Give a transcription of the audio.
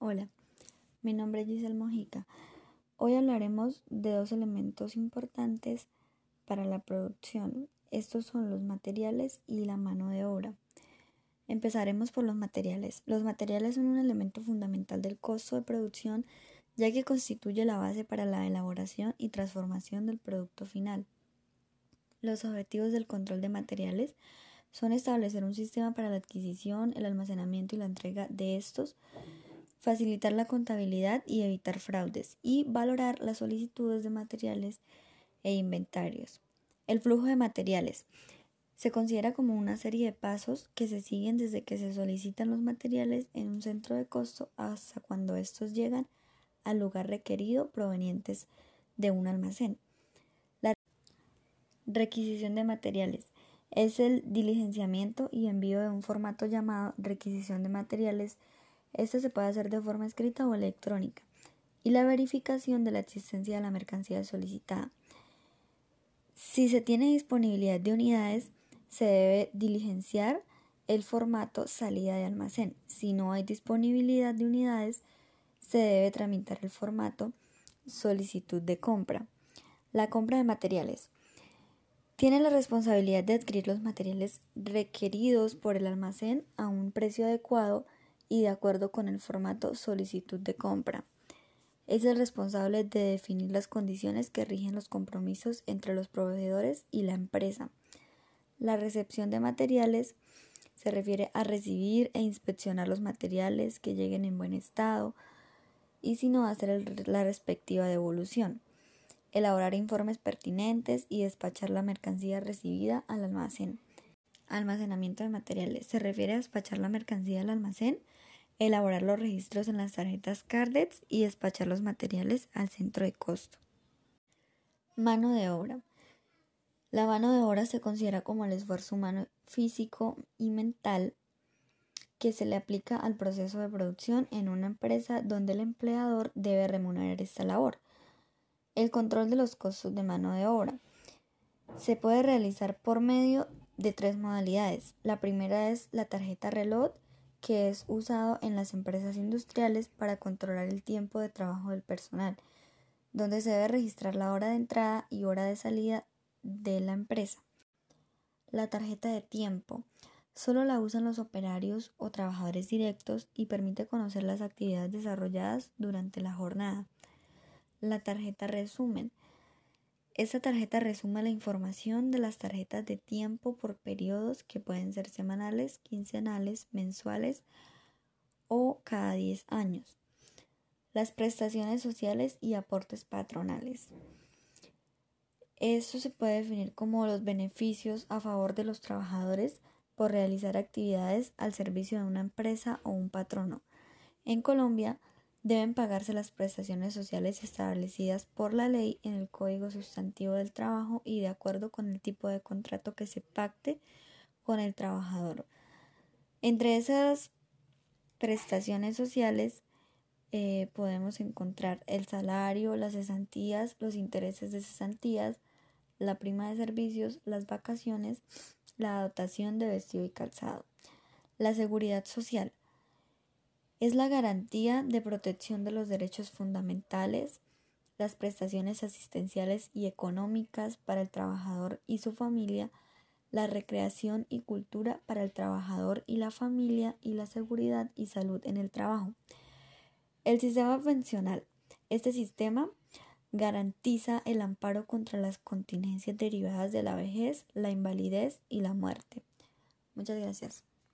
Hola, mi nombre es Giselle Mojica. Hoy hablaremos de dos elementos importantes para la producción. Estos son los materiales y la mano de obra. Empezaremos por los materiales. Los materiales son un elemento fundamental del costo de producción ya que constituye la base para la elaboración y transformación del producto final. Los objetivos del control de materiales son establecer un sistema para la adquisición, el almacenamiento y la entrega de estos, facilitar la contabilidad y evitar fraudes y valorar las solicitudes de materiales e inventarios. El flujo de materiales se considera como una serie de pasos que se siguen desde que se solicitan los materiales en un centro de costo hasta cuando estos llegan al lugar requerido provenientes de un almacén. La requisición de materiales es el diligenciamiento y envío de un formato llamado requisición de materiales este se puede hacer de forma escrita o electrónica. Y la verificación de la existencia de la mercancía solicitada. Si se tiene disponibilidad de unidades, se debe diligenciar el formato salida de almacén. Si no hay disponibilidad de unidades, se debe tramitar el formato solicitud de compra. La compra de materiales. Tiene la responsabilidad de adquirir los materiales requeridos por el almacén a un precio adecuado y de acuerdo con el formato solicitud de compra. Es el responsable de definir las condiciones que rigen los compromisos entre los proveedores y la empresa. La recepción de materiales se refiere a recibir e inspeccionar los materiales que lleguen en buen estado y si no hacer la respectiva devolución. Elaborar informes pertinentes y despachar la mercancía recibida al almacén. Almacenamiento de materiales. Se refiere a despachar la mercancía al almacén elaborar los registros en las tarjetas CARDEX y despachar los materiales al centro de costo. Mano de obra. La mano de obra se considera como el esfuerzo humano físico y mental que se le aplica al proceso de producción en una empresa donde el empleador debe remunerar esta labor. El control de los costos de mano de obra se puede realizar por medio de tres modalidades. La primera es la tarjeta reloj que es usado en las empresas industriales para controlar el tiempo de trabajo del personal, donde se debe registrar la hora de entrada y hora de salida de la empresa. La tarjeta de tiempo solo la usan los operarios o trabajadores directos y permite conocer las actividades desarrolladas durante la jornada. La tarjeta resumen esta tarjeta resume la información de las tarjetas de tiempo por periodos que pueden ser semanales, quincenales, mensuales o cada 10 años. Las prestaciones sociales y aportes patronales. Esto se puede definir como los beneficios a favor de los trabajadores por realizar actividades al servicio de una empresa o un patrono. En Colombia, deben pagarse las prestaciones sociales establecidas por la ley en el Código Sustantivo del Trabajo y de acuerdo con el tipo de contrato que se pacte con el trabajador. Entre esas prestaciones sociales eh, podemos encontrar el salario, las cesantías, los intereses de cesantías, la prima de servicios, las vacaciones, la dotación de vestido y calzado. La seguridad social es la garantía de protección de los derechos fundamentales, las prestaciones asistenciales y económicas para el trabajador y su familia, la recreación y cultura para el trabajador y la familia y la seguridad y salud en el trabajo. El sistema pensional. Este sistema garantiza el amparo contra las contingencias derivadas de la vejez, la invalidez y la muerte. Muchas gracias.